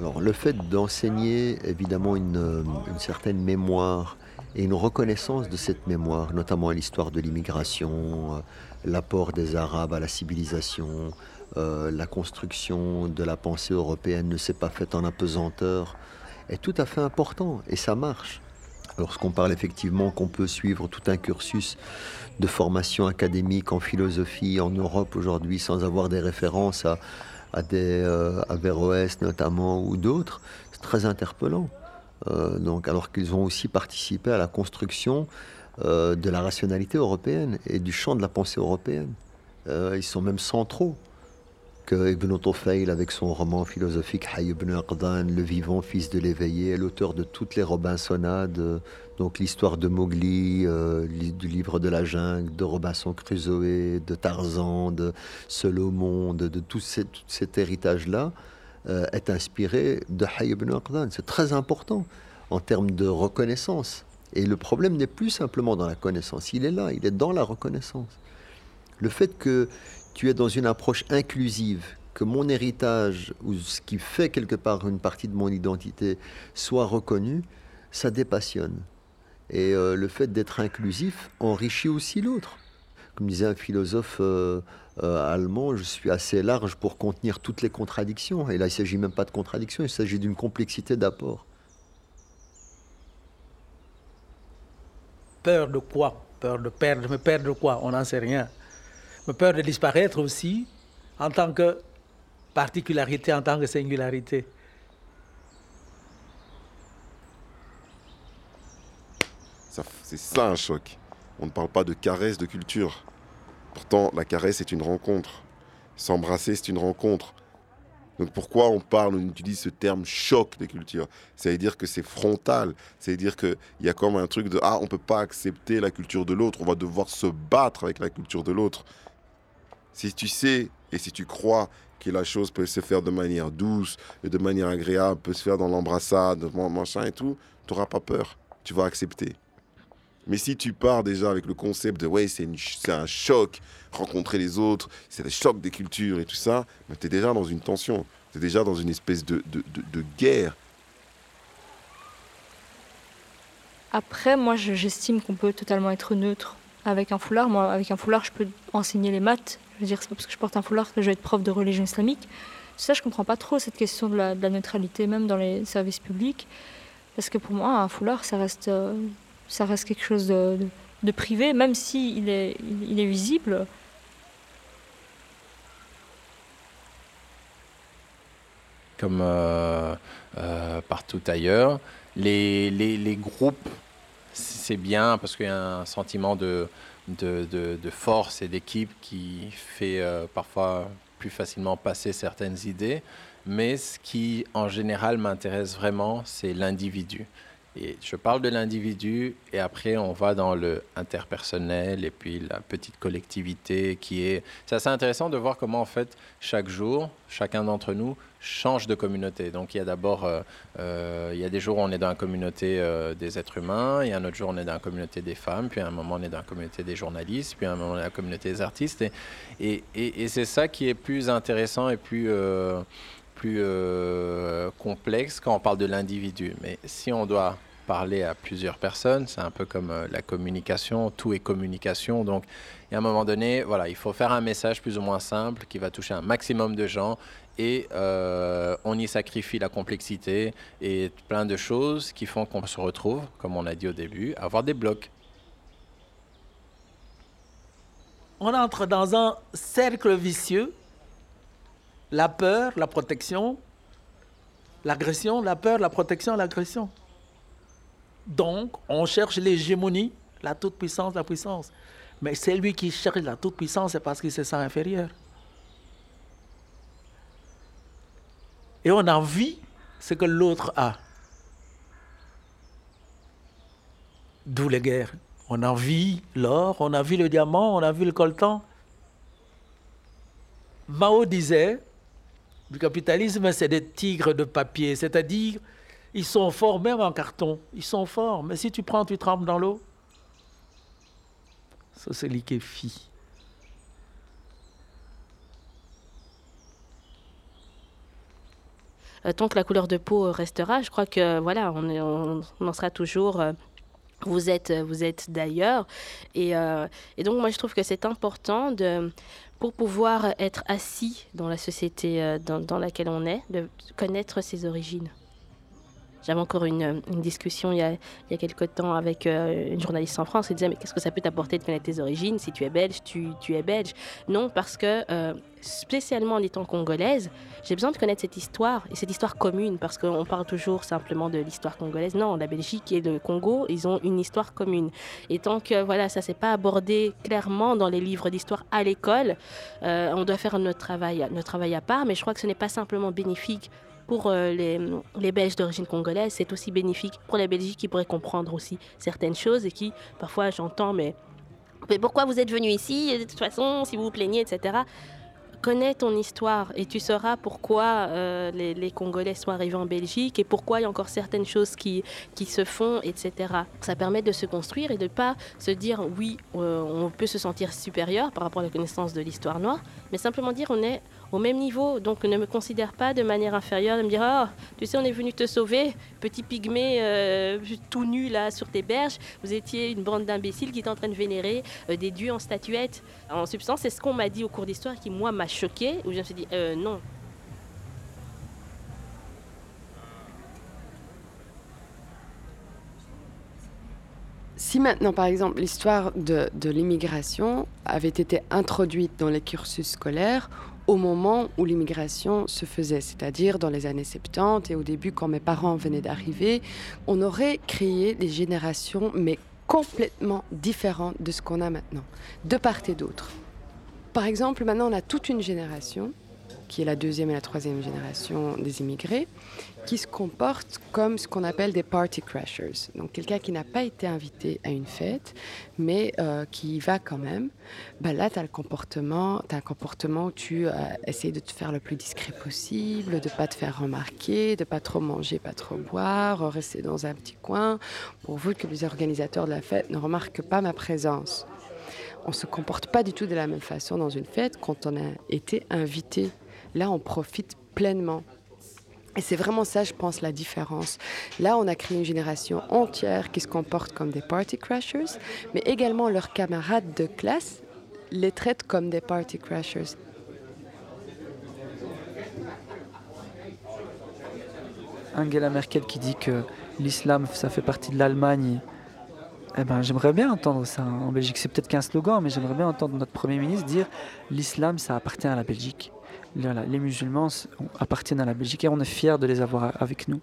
Alors le fait d'enseigner évidemment une, certaine mémoire et une reconnaissance de cette mémoire, notamment l'histoire de l'immigration, euh, l'apport des Arabes à la civilisation, euh, la construction de la pensée européenne ne s'est pas faite en apesanteur, est tout à fait important et ça marche. Lorsqu'on parle effectivement qu'on peut suivre tout un cursus de formation académique en philosophie en Europe aujourd'hui sans avoir des références à, à euh, notamment ou d'autres, c'est très interpellant. Euh, donc, alors qu'ils ont aussi participé à la construction euh, de la rationalité européenne et du champ de la pensée européenne. ils sont même centraux que Ibn Tufayl, avec son roman philosophique Hay ibn Le vivant, fils de l'éveillé, est l'auteur de toutes les Robinsonades, donc l'histoire de Mowgli, euh, du livre de la jungle, de Robinson Crusoe, de Tarzan, de Solomon, de, tout, cet héritage-là, euh, est inspiré de Hay ibn Aqdan. C'est très important en termes de reconnaissance. Et le problème n'est plus simplement dans la connaissance, il est là, il est dans la reconnaissance. Le fait que tu es dans une approche inclusive, que mon héritage, ou ce qui fait quelque part une partie de mon identité, soit reconnu, ça dépassionne. Et euh, le fait d'être inclusif enrichit aussi l'autre. Comme disait un philosophe euh, euh, allemand, je suis assez large pour contenir toutes les contradictions. Et là, il ne s'agit même pas de contradictions, il s'agit d'une complexité d'apport. Peur de quoi? Peur de perdre, mais perdre de quoi? On n'en sait rien peur de disparaître aussi en tant que particularité, en tant que singularité. C'est ça un choc. On ne parle pas de caresse de culture. Pourtant, la caresse est une rencontre. S'embrasser, c'est une rencontre. Donc pourquoi on parle, on utilise ce terme choc des cultures? Ça veut dire que c'est frontal, ça veut dire qu'il y a comme un truc de ah on peut pas accepter la culture de l'autre, on va devoir se battre avec la culture de l'autre. Si tu sais et si tu crois que la chose peut se faire de manière douce et de manière agréable, peut se faire dans l'embrassade, machin et tout, tu n'auras pas peur, tu vas accepter. Mais si tu pars déjà avec le concept de ouais, c'est un choc, rencontrer les autres, c'est le choc des cultures et tout ça, tu es déjà dans une tension, tu es déjà dans une espèce de, de, de, guerre. Après, moi, j'estime qu'on peut totalement être neutre avec un foulard. Moi, avec un foulard, je peux enseigner les maths. Je veux dire, c'est pas parce que je porte un foulard que je vais être prof de religion islamique. Ça, je comprends pas trop cette question de la, de la neutralité, même dans les services publics. Parce que pour moi, un foulard, ça reste, euh, ça reste quelque chose de, privé, même s'il il est, visible. Comme euh, euh, partout ailleurs, les, groupes, c'est bien parce qu'il y a un sentiment de, force et d'équipe qui fait parfois plus facilement passer certaines idées. Mais ce qui, en général, m'intéresse vraiment, c'est l'individu. Et je parle de l'individu et après on va dans le interpersonnel et puis la petite collectivité qui est... C'est assez intéressant de voir comment en fait chaque jour, chacun d'entre nous change de communauté. Donc il y a d'abord, euh, euh, il y a des jours où on est dans la communauté euh, des êtres humains, il y a un autre jour on est dans la communauté des femmes, puis à un moment on est dans la communauté des journalistes, puis à un moment on est dans la communauté des artistes. Et, et, et, et c'est ça qui est plus intéressant et plus plus euh, complexe quand on parle de l'individu. Mais si on doit parler à plusieurs personnes, c'est un peu comme euh, la communication, tout est communication. Donc, à un moment donné, voilà, il faut faire un message plus ou moins simple qui va toucher un maximum de gens et euh, on y sacrifie la complexité et plein de choses qui font qu'on se retrouve, comme on a dit au début, à avoir des blocs. On entre dans un cercle vicieux la peur, la protection, l'agression, la peur, la protection, l'agression. Donc, on cherche l'hégémonie, la toute-puissance, la puissance. Mais c'est lui qui cherche la toute-puissance, c'est parce qu'il se sent inférieur. Et on envie ce que l'autre a. D'où les guerres. On envie l'or, on vu le diamant, on vu le coltan. Mao disait, le capitalisme, c'est des tigres de papier, c'est-à-dire, ils sont forts même en carton, ils sont forts, mais si tu prends, tu trempes dans l'eau, ça c'est liquéfie. Euh, tant que la couleur de peau restera, je crois que voilà, on, en sera toujours. Euh, vous êtes, vous êtes d'ailleurs. Euh, et, donc, moi, je trouve que c'est important de, pour pouvoir être assis dans la société euh, dans, laquelle on est, de connaître ses origines. J'avais encore une, discussion il y, a, il y a quelque temps avec euh, une journaliste en France qui disait Mais qu'est-ce que ça peut t'apporter de connaître tes origines Si tu es belge, tu, es belge? Non, parce que euh, spécialement en étant congolaise, j'ai besoin de connaître cette histoire et cette histoire commune parce qu'on parle toujours simplement de l'histoire congolaise. Non, la Belgique et le Congo, ils ont une histoire commune. Et tant que voilà, ça s'est pas abordé clairement dans les livres d'histoire à l'école, euh, on doit faire notre travail, notre travail à part. Mais je crois que ce n'est pas simplement bénéfique pour euh, les, Belges d'origine congolaise, c'est aussi bénéfique pour la Belgique qui pourrait comprendre aussi certaines choses et qui, parfois, j'entends, mais, mais pourquoi vous êtes venu ici De toute façon, si vous vous plaignez, etc connais ton histoire et tu sauras pourquoi euh, les, Congolais sont arrivés en Belgique et pourquoi il y a encore certaines choses qui, qui se font, etc. Ça permet de se construire et de ne pas se dire oui, euh, on peut se sentir supérieur par rapport à la connaissance de l'histoire noire, mais simplement dire on est au même niveau. Donc ne me considère pas de manière inférieure, de me dire oh, tu sais, on est venu te sauver, petit pygmée euh, tout nu là sur tes berges. Vous étiez une bande d'imbéciles qui étaient en train de vénérer des dieux en statuettes. En substance, c'est ce qu'on m'a dit au cours d'histoire qui, moi, m'a choqué, où je me suis dit, euh, non. Si maintenant, par exemple, l'histoire de l'immigration avait été introduite dans les cursus scolaires au moment où l'immigration se faisait, c'est-à-dire dans les années 70 et au début quand mes parents venaient d'arriver, on aurait créé des générations, mais complètement différentes de ce qu'on a maintenant, de part et d'autre. Par exemple, maintenant, on a toute une génération qui est la deuxième et la troisième génération des immigrés, qui se comportent comme ce qu'on appelle des party crashers. Donc quelqu'un qui n'a pas été invité à une fête, mais euh, qui y va quand même. Bah là, tu as as un comportement où tu euh, essayes de te faire le plus discret possible, de ne pas te faire remarquer, de pas trop manger, pas trop boire, rester dans un petit coin, pourvu que les organisateurs de la fête ne remarquent pas ma présence. On ne se comporte pas du tout de la même façon dans une fête quand on a été invité. Là, on profite pleinement. Et c'est vraiment ça, je pense, la différence. Là, on a créé une génération entière qui se comporte comme des party crashers, mais également leurs camarades de classe les traitent comme des party crashers. Angela Merkel qui dit que l'islam, ça fait partie de l'Allemagne. Eh ben, j'aimerais bien entendre ça en Belgique. C'est peut-être qu'un slogan, mais j'aimerais bien entendre notre Premier ministre dire l'islam, ça appartient à la Belgique. Les musulmans appartiennent à la Belgique et on est fiers de les avoir avec nous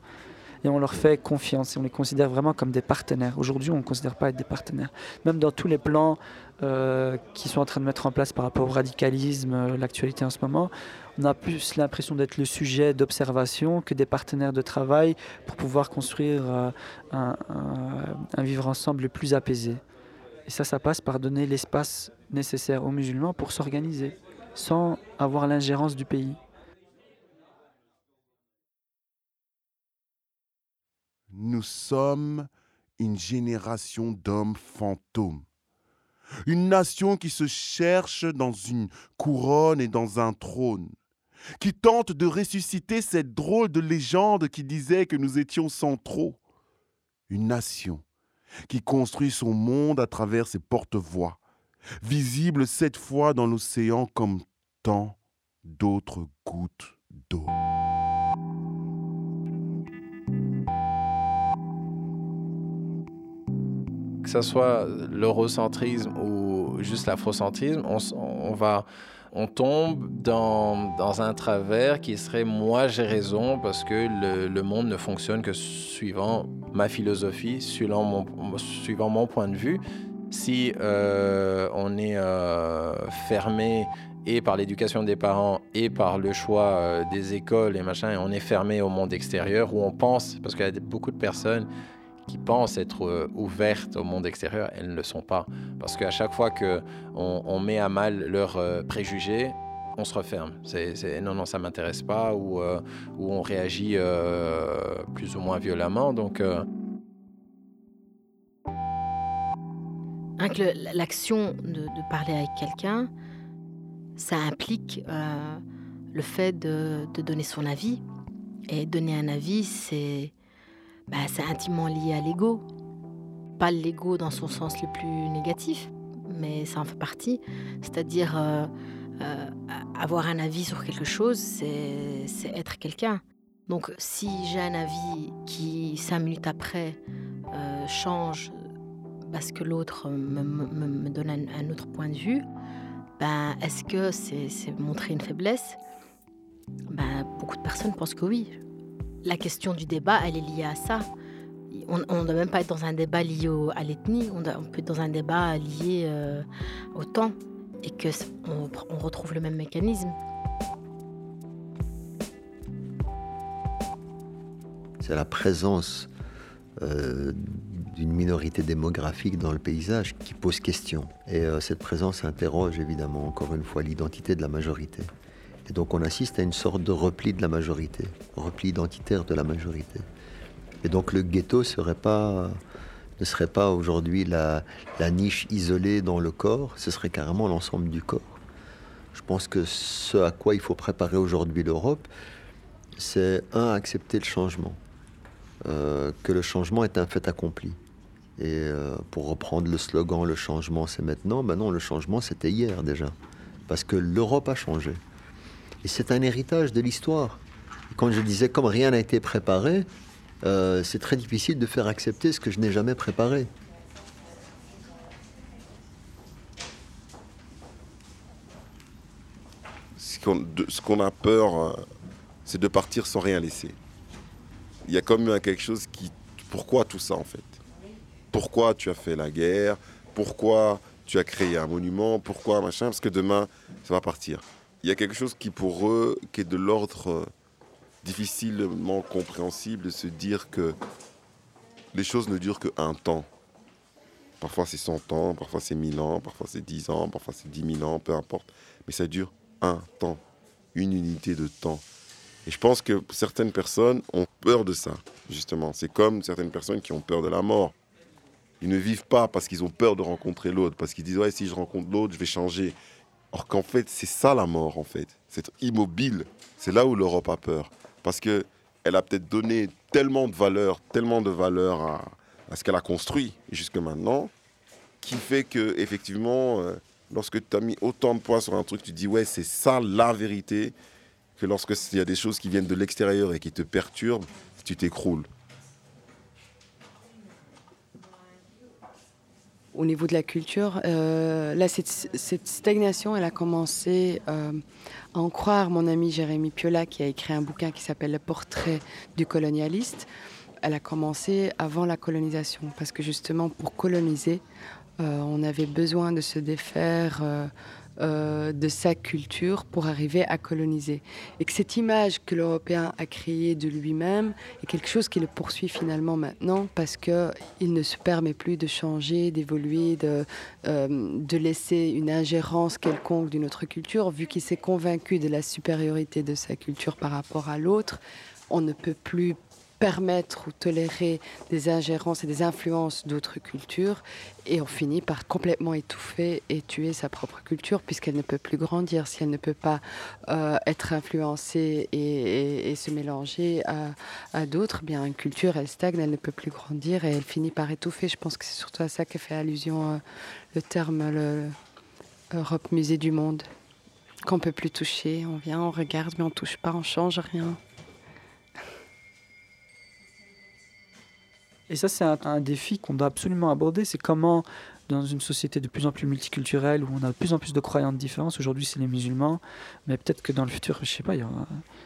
et on leur fait confiance et on les considère vraiment comme des partenaires. Aujourd'hui, on ne considère pas être des partenaires. Même dans tous les plans euh, qui sont en train de mettre en place par rapport au radicalisme, euh, l'actualité en ce moment, on a plus l'impression d'être le sujet d'observation que des partenaires de travail pour pouvoir construire euh, un, un vivre ensemble le plus apaisé. Et ça, ça passe par donner l'espace nécessaire aux musulmans pour s'organiser, sans avoir l'ingérence du pays. Nous sommes une génération d'hommes fantômes. Une nation qui se cherche dans une couronne et dans un trône, qui tente de ressusciter cette drôle de légende qui disait que nous étions centraux. Une nation qui construit son monde à travers ses porte-voix, visible cette fois dans l'océan comme d'autres gouttes d'eau. que ce soit l'eurocentrisme ou juste l'afrocentrisme, on, on, va, on tombe dans, dans, un travers qui serait moi j'ai raison parce que le, le, monde ne fonctionne que suivant ma philosophie, suivant mon, suivant mon point de vue. Si euh, on est euh, fermé et par l'éducation des parents et par le choix euh, des écoles et machin, et on est fermé au monde extérieur où on pense, parce qu'il y a beaucoup de personnes qui pensent être euh, ouvertes au monde extérieur, elles ne le sont pas. Parce qu'à chaque fois qu'on on met à mal leurs euh, préjugés, on se referme. C'est, non, non, ça m'intéresse pas, ou, euh, on réagit plus ou moins violemment. Donc. L'action de, de, parler avec quelqu'un, ça implique le fait de, donner son avis. Et donner un avis, c'est bah, intimement lié à l'ego. Pas l'ego dans son sens le plus négatif, mais ça en fait partie. C'est-à-dire euh, euh, avoir un avis sur quelque chose, c'est être quelqu'un. Donc si j'ai un avis qui, cinq minutes après, euh, change parce que l'autre me, donne un, autre point de vue, ben, est-ce que c'est montrer une faiblesse? Ben, Beaucoup de personnes pensent que oui la question du débat, elle est liée à ça. On ne doit même pas être dans un débat lié à l'ethnie, on, peut être dans un débat lié euh, au temps et que on, retrouve le même mécanisme. C'est la présence euh, d'une minorité démographique dans le paysage qui pose question. Et euh, cette présence interroge évidemment encore une fois l'identité de la majorité. Et donc on assiste à une sorte de repli de la majorité, repli identitaire de la majorité. Et donc le ghetto ne serait pas aujourd'hui la, la, niche isolée dans le corps, ce serait carrément l'ensemble du corps. Je pense que ce à quoi il faut préparer aujourd'hui l'Europe, c'est un, accepter le changement, euh, que le changement est un fait accompli. Et euh, pour reprendre le slogan Le changement c'est maintenant, ben non, le changement c'était hier déjà. Parce que l'Europe a changé. Et c'est un héritage de l'histoire. Quand je disais, comme rien n'a été préparé, euh, c'est très difficile de faire accepter ce que je n'ai jamais préparé. Ce qu'on a peur, euh, c'est de partir sans rien laisser. Il y a comme quelque chose qui... Pourquoi tout ça en fait? Pourquoi tu as fait la guerre Pourquoi tu as créé un monument Pourquoi machin Parce que demain, ça va partir. il y a quelque chose qui pour eux, qui est de l'ordre difficilement compréhensible, de se dire que les choses ne durent qu'un temps. Parfois c'est 100 ans, parfois c'est 1000 ans, parfois c'est 10 ans, parfois c'est 10 000 ans, peu importe. Mais ça dure un temps, une unité de temps. Et je pense que certaines personnes ont peur de ça, justement. C'est comme certaines personnes qui ont peur de la mort. Ils ne vivent pas parce qu'ils ont peur de rencontrer l'autre, parce qu'ils disent ouais si je rencontre l'autre, je vais changer. Or qu'en fait c'est ça la mort en fait, c'est immobile. C'est là où l'Europe a peur, parce que elle a peut-être donné tellement de valeur, tellement de valeur à, à ce qu'elle a construit jusque maintenant, qui fait que effectivement, euh, lorsque tu as mis autant de poids sur un truc, tu dis ouais c'est ça la vérité, que lorsque il y a des choses qui viennent de l'extérieur et qui te perturbent, tu t'écroules. Au niveau de la culture, euh, là, cette, stagnation, elle a commencé euh, à en croire mon ami Jérémy Piola, qui a écrit un bouquin qui s'appelle Le portrait du colonialiste. Elle a commencé avant la colonisation, parce que justement, pour coloniser, euh, on avait besoin de se défaire euh, de sa culture pour arriver à coloniser. Et que cette image que l'Européen a créée de lui-même est quelque chose qui le poursuit finalement maintenant parce qu'il ne se permet plus de changer, d'évoluer, de, euh, de laisser une ingérence quelconque d'une autre culture, vu qu'il s'est convaincu de la supériorité de sa culture par rapport à l'autre. On ne peut plus permettre ou tolérer des ingérences et des influences d'autres cultures. Et on finit par complètement étouffer et tuer sa propre culture puisqu'elle ne peut plus grandir si elle ne peut pas euh, être influencée et, se mélanger à, d'autres bien une culture elle stagne elle ne peut plus grandir et elle finit par étouffer. Je pense que c'est surtout à ça que fait allusion euh, le terme Europe musée du monde. Qu'on peut plus toucher on vient on regarde mais on touche pas on change rien Et ça, c'est un, défi qu'on doit absolument aborder. C'est comment, dans une société de plus en plus multiculturelle, où on a de plus en plus de croyances différentes, aujourd'hui c'est les musulmans, mais peut-être que dans le futur, je sais pas,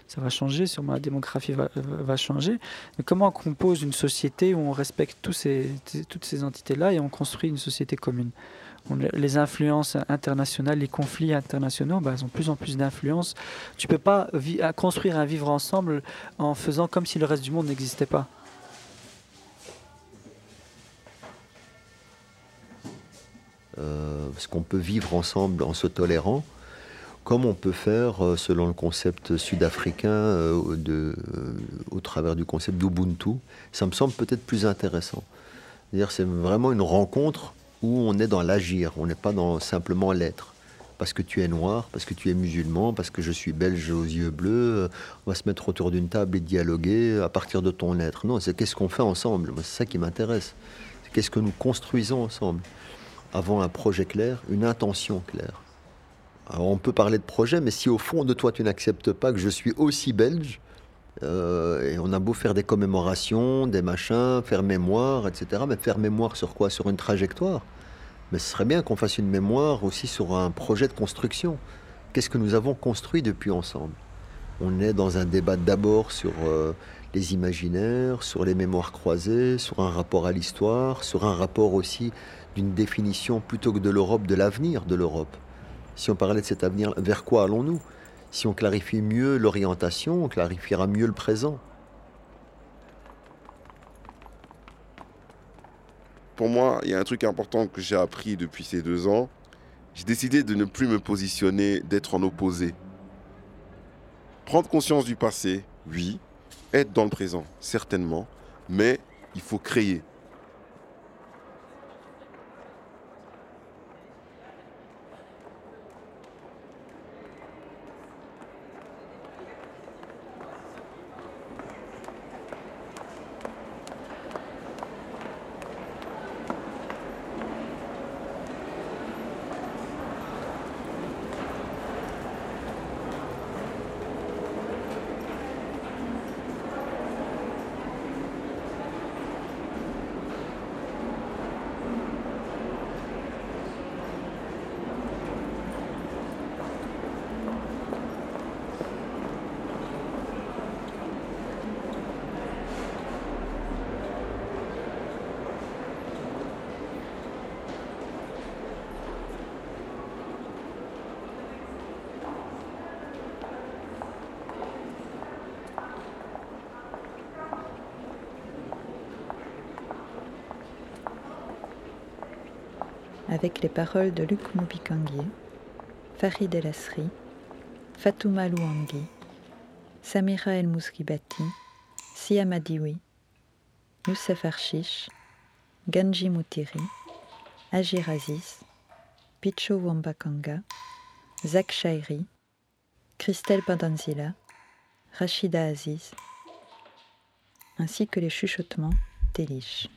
ça va changer, sûrement la démographie va, va changer. Mais comment on compose une société où on respecte toutes ces entités-là et on construit une société commune? Les influences internationales, les conflits internationaux, bah, ils ont de plus en plus d'influence. Tu peux pas construire un vivre ensemble en faisant comme si le reste du monde n'existait pas. Euh, parce qu'on peut vivre ensemble en se tolérant, comme on peut faire euh, selon le concept sud-africain euh, au travers du concept d'Ubuntu. Ça me semble peut-être plus intéressant. C'est vraiment une rencontre où on est dans l'agir, on n'est pas dans simplement l'être. Parce que tu es noir, parce que tu es musulman, parce que je suis belge aux yeux bleus, on va se mettre autour d'une table et dialoguer à partir de ton être. Non, c'est qu'est-ce qu'on fait ensemble? C'est ça qui m'intéresse. C'est qu'est-ce que nous construisons ensemble avant un projet clair, une intention claire. Alors on peut parler de projet, mais si au fond de toi tu n'acceptes pas que je suis aussi belge, euh, et on a beau faire des commémorations, des machins, faire mémoire, etc., mais faire mémoire sur quoi? Sur une trajectoire. Mais ce serait bien qu'on fasse une mémoire aussi sur un projet de construction. Qu'est-ce que nous avons construit depuis ensemble? On est dans un débat d'abord sur euh, les imaginaires, sur les mémoires croisées, sur un rapport à l'histoire, sur un rapport aussi d'une définition plutôt que de l'Europe, de l'avenir de l'Europe. Si on parlait de cet avenir, vers quoi allons-nous? Si on clarifie mieux l'orientation, on clarifiera mieux le présent. Pour moi, il y a un truc important que j'ai appris depuis ces deux ans. J'ai décidé de ne plus me positionner, d'être en opposé. Prendre conscience du passé, oui. Être dans le présent, certainement. Mais il faut créer. Avec les paroles de Luc Moubikangué, Farid El Asri, Fatouma Louangui, Samira El Mousribati, Siam Adiwi, Youssef Archiche, Ganji Moutiri, Agir Aziz, Picho Wambakanga, Zach Shairi, Christelle Pandanzila, Rachida Aziz, ainsi que les chuchotements d'Elish.